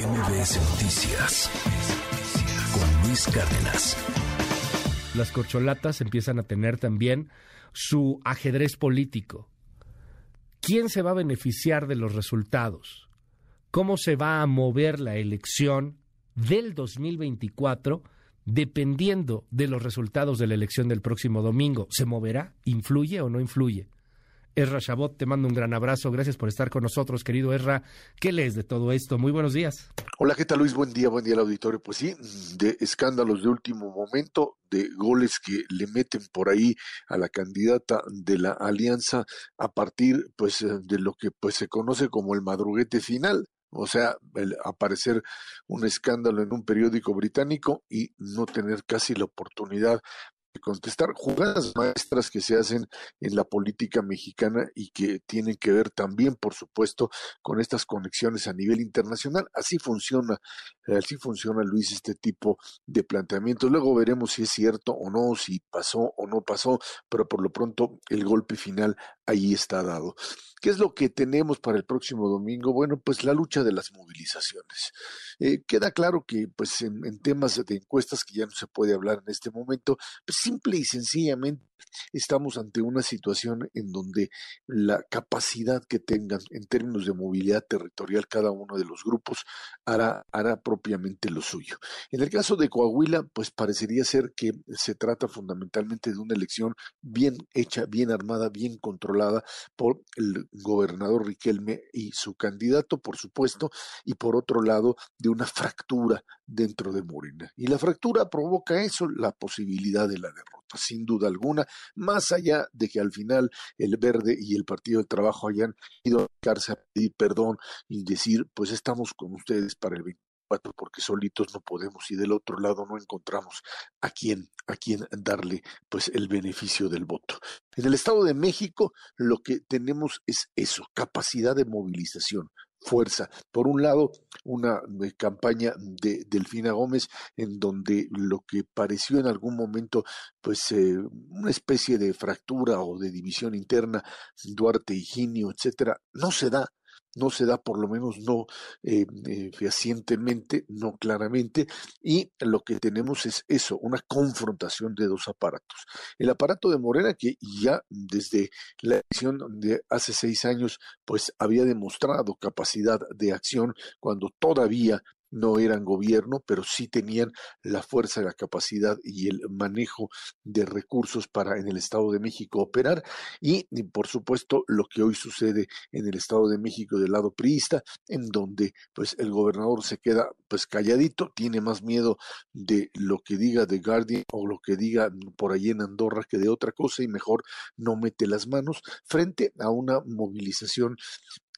MBS Noticias con Luis Cárdenas. Las corcholatas empiezan a tener también su ajedrez político. ¿Quién se va a beneficiar de los resultados? ¿Cómo se va a mover la elección del 2024 dependiendo de los resultados de la elección del próximo domingo? ¿Se moverá? ¿Influye o no influye? Erra Chabot, te mando un gran abrazo. Gracias por estar con nosotros, querido Erra. ¿Qué lees de todo esto? Muy buenos días. Hola, ¿qué tal Luis? Buen día, buen día al auditorio. Pues sí, de escándalos de último momento, de goles que le meten por ahí a la candidata de la alianza a partir pues de lo que pues se conoce como el madruguete final. O sea, el aparecer un escándalo en un periódico británico y no tener casi la oportunidad contestar jugadas maestras que se hacen en la política mexicana y que tienen que ver también, por supuesto, con estas conexiones a nivel internacional. Así funciona, así funciona, Luis, este tipo de planteamientos. Luego veremos si es cierto o no, si pasó o no pasó, pero por lo pronto el golpe final ahí está dado. ¿Qué es lo que tenemos para el próximo domingo? Bueno, pues la lucha de las movilizaciones. Eh, queda claro que, pues, en, temas de encuestas que ya no se puede hablar en este momento, pues simple y sencillamente estamos ante una situación en donde la capacidad que tengan en términos de movilidad territorial cada uno de los grupos hará, hará propiamente lo suyo. En el caso de Coahuila, pues parecería ser que se trata fundamentalmente de una elección bien hecha, bien armada, bien controlada por el gobernador Riquelme y su candidato, por supuesto, y por otro lado, de una fractura dentro de Morena. Y la fractura provoca eso, la posibilidad de la derrota, sin duda alguna, más allá de que al final el Verde y el Partido del Trabajo hayan ido a a pedir perdón y decir, pues estamos con ustedes para el 24 porque solitos no podemos y del otro lado no encontramos a quién a quién darle pues el beneficio del voto. En el Estado de México lo que tenemos es eso, capacidad de movilización, fuerza. Por un lado, una eh, campaña de Delfina Gómez en donde lo que pareció en algún momento pues eh, una especie de fractura o de división interna, Duarte, Higinio, etcétera, no se da no se da por lo menos no eh, eh, fehacientemente, no claramente, y lo que tenemos es eso, una confrontación de dos aparatos. El aparato de Morena, que ya desde la elección de hace seis años, pues había demostrado capacidad de acción cuando todavía no eran gobierno, pero sí tenían la fuerza, la capacidad y el manejo de recursos para en el Estado de México operar. Y, por supuesto lo que hoy sucede en el Estado de México del lado priista, en donde pues el gobernador se queda pues calladito, tiene más miedo de lo que diga The Guardian o lo que diga por ahí en Andorra que de otra cosa y mejor no mete las manos frente a una movilización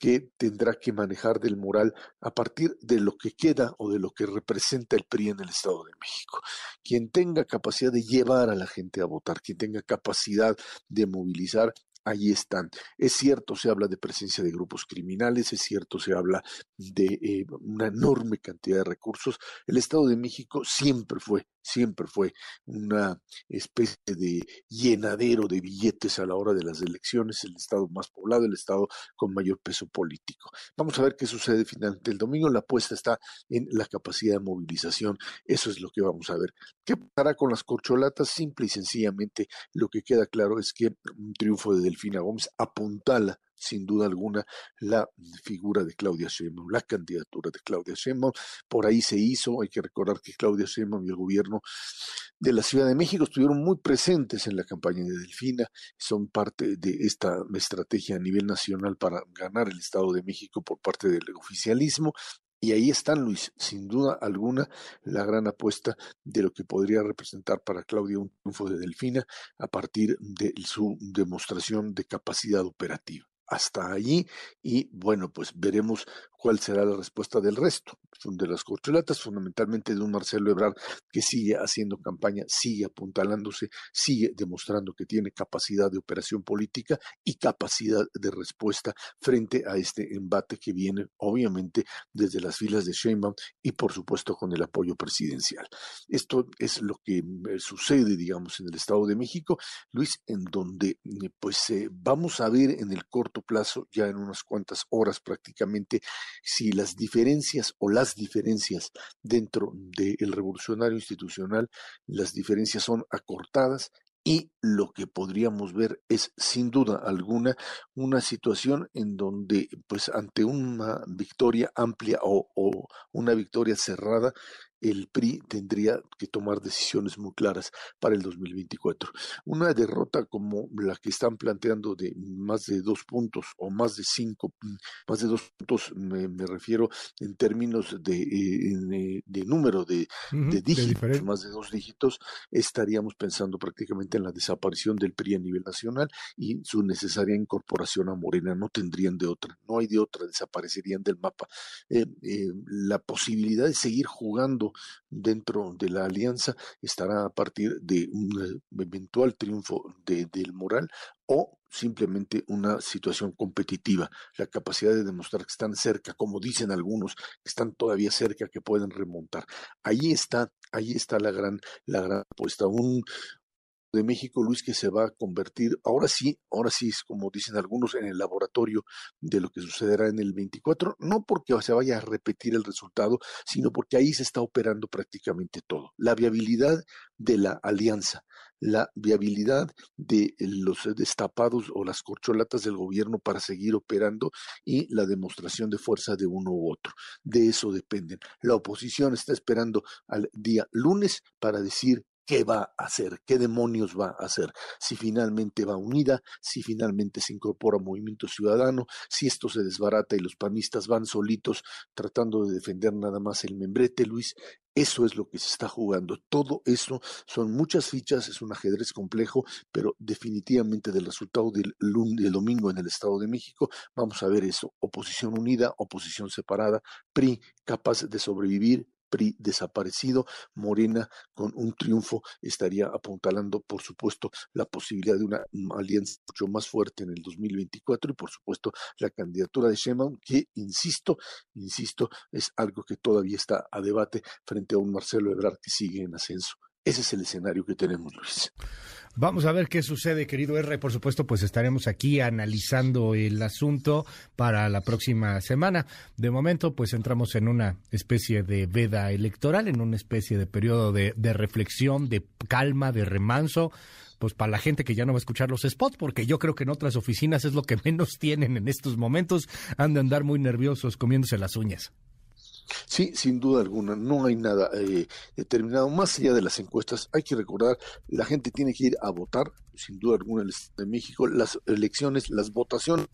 que tendrá que manejar del moral a partir de lo que queda o de lo que representa el PRI en el Estado de México. Quien tenga capacidad de llevar a la gente a votar, quien tenga capacidad de movilizar, ahí están. Es cierto, se habla de presencia de grupos criminales, es cierto, se habla de eh, una enorme cantidad de recursos. El Estado de México siempre fue siempre fue una especie de llenadero de billetes a la hora de las elecciones, el estado más poblado, el estado con mayor peso político. Vamos a ver qué sucede finalmente el domingo. La apuesta está en la capacidad de movilización. Eso es lo que vamos a ver. ¿Qué pasará con las corcholatas? Simple y sencillamente lo que queda claro es que un triunfo de Delfina Gómez apuntala sin duda alguna la figura de Claudia Sheinbaum, la candidatura de Claudia Sheinbaum. Por ahí se hizo, hay que recordar que Claudia Sheinbaum y el gobierno de la Ciudad de México estuvieron muy presentes en la campaña de Delfina, son parte de esta estrategia a nivel nacional para ganar el Estado de México por parte del oficialismo. Y ahí están, Luis, sin duda alguna, la gran apuesta de lo que podría representar para Claudia un triunfo de Delfina a partir de su demostración de capacidad operativa. Hasta allí y bueno, pues veremos cuál será la respuesta del resto. De las corcholatas, fundamentalmente de un Marcelo Ebrard que sigue haciendo campaña, sigue apuntalándose, sigue demostrando que tiene capacidad de operación política y capacidad de respuesta frente a este embate que viene obviamente desde las filas de Sheinbaum y por supuesto con el apoyo presidencial. Esto es lo que eh, sucede, digamos, en el Estado de México, Luis, en donde eh, pues eh, vamos a ver en el corto plazo, ya en unas cuantas horas prácticamente, si las diferencias o las diferencias dentro del revolucionario institucional, las diferencias son acortadas y lo que podríamos ver es sin duda alguna una situación en donde pues ante una victoria amplia o, una victoria cerrada el PRI tendría que tomar decisiones muy claras para el 2024. Una derrota como la que están planteando de más de dos puntos o más de cinco, más de dos puntos, me, refiero en términos de, eh, de, número de, dígitos, más de dos dígitos, estaríamos pensando prácticamente en la desaparición del PRI a nivel nacional y su necesaria incorporación a Morena. No tendrían de otra, no hay de otra, desaparecerían del mapa. Eh, eh, la posibilidad de seguir jugando dentro de la alianza estará a partir de un eventual triunfo de, del moral o simplemente una situación competitiva, la capacidad de demostrar que están cerca, como dicen algunos, que están todavía cerca, que pueden remontar. Ahí está, ahí está la gran, la gran apuesta. Un, de México, Luis, que se va a convertir, ahora sí, ahora sí es como dicen algunos, en el laboratorio de lo que sucederá en el 24, no porque se vaya a repetir el resultado, sino porque ahí se está operando prácticamente todo. La viabilidad de la alianza, la viabilidad de los destapados o las corcholatas del gobierno para seguir operando y la demostración de fuerza de uno u otro. De eso dependen. La oposición está esperando al día lunes para decir qué va a hacer, qué demonios va a hacer, si finalmente va unida, si finalmente se incorpora Movimiento Ciudadano, si esto se desbarata y los panistas van solitos tratando de defender nada más el membrete, Luis. Eso es lo que se está jugando. Todo eso son muchas fichas, es un ajedrez complejo, pero definitivamente del resultado del, del domingo en el Estado de México vamos a ver eso. Oposición unida, oposición separada, PRI capaz de sobrevivir, PRI desaparecido, Morena con un triunfo estaría apuntalando, por supuesto, la posibilidad de una alianza mucho más fuerte en el 2024 y, por supuesto, la candidatura de Sheinbaum, que, insisto, insisto, es algo que todavía está a debate frente a un Marcelo Ebrard que sigue en ascenso. Ese es el escenario que tenemos, Luis. Vamos a ver qué sucede, querido R. Por supuesto, pues estaremos aquí analizando el asunto para la próxima semana. De momento, pues entramos en una especie de veda electoral, en una especie de periodo de, de reflexión, de calma, de remanso pues para la gente que ya no va a escuchar los spots, porque yo creo que en otras oficinas es lo que menos tienen en estos momentos, han de andar muy nerviosos comiéndose las uñas. Sí, sin duda alguna, no hay nada eh, determinado. Más allá de las encuestas, hay que recordar, la gente tiene que ir a votar, sin duda alguna, de México. Las elecciones, las votaciones,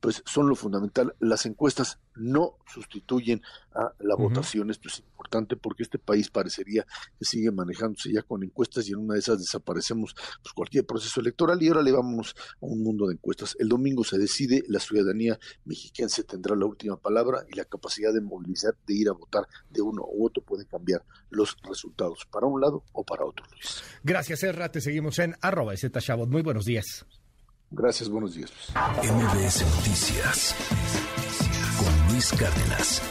pues son lo fundamental. Las encuestas no sustituyen a la votación. Esto es importante porque este país parecería que sigue manejándose ya con encuestas y en una de esas desaparecemos pues, cualquier proceso electoral y ahora le vamos a un mundo de encuestas. El domingo se decide, la ciudadanía mexiquense tendrá la última palabra y la capacidad de movilizar, de ir a votar de uno u otro puede cambiar los resultados para un lado o para otro, Luis. Gracias, Erra. Te seguimos en arroba Chabot. Muy buenos días. Gracias, buenos días. MBS Noticias con Luis Cárdenas.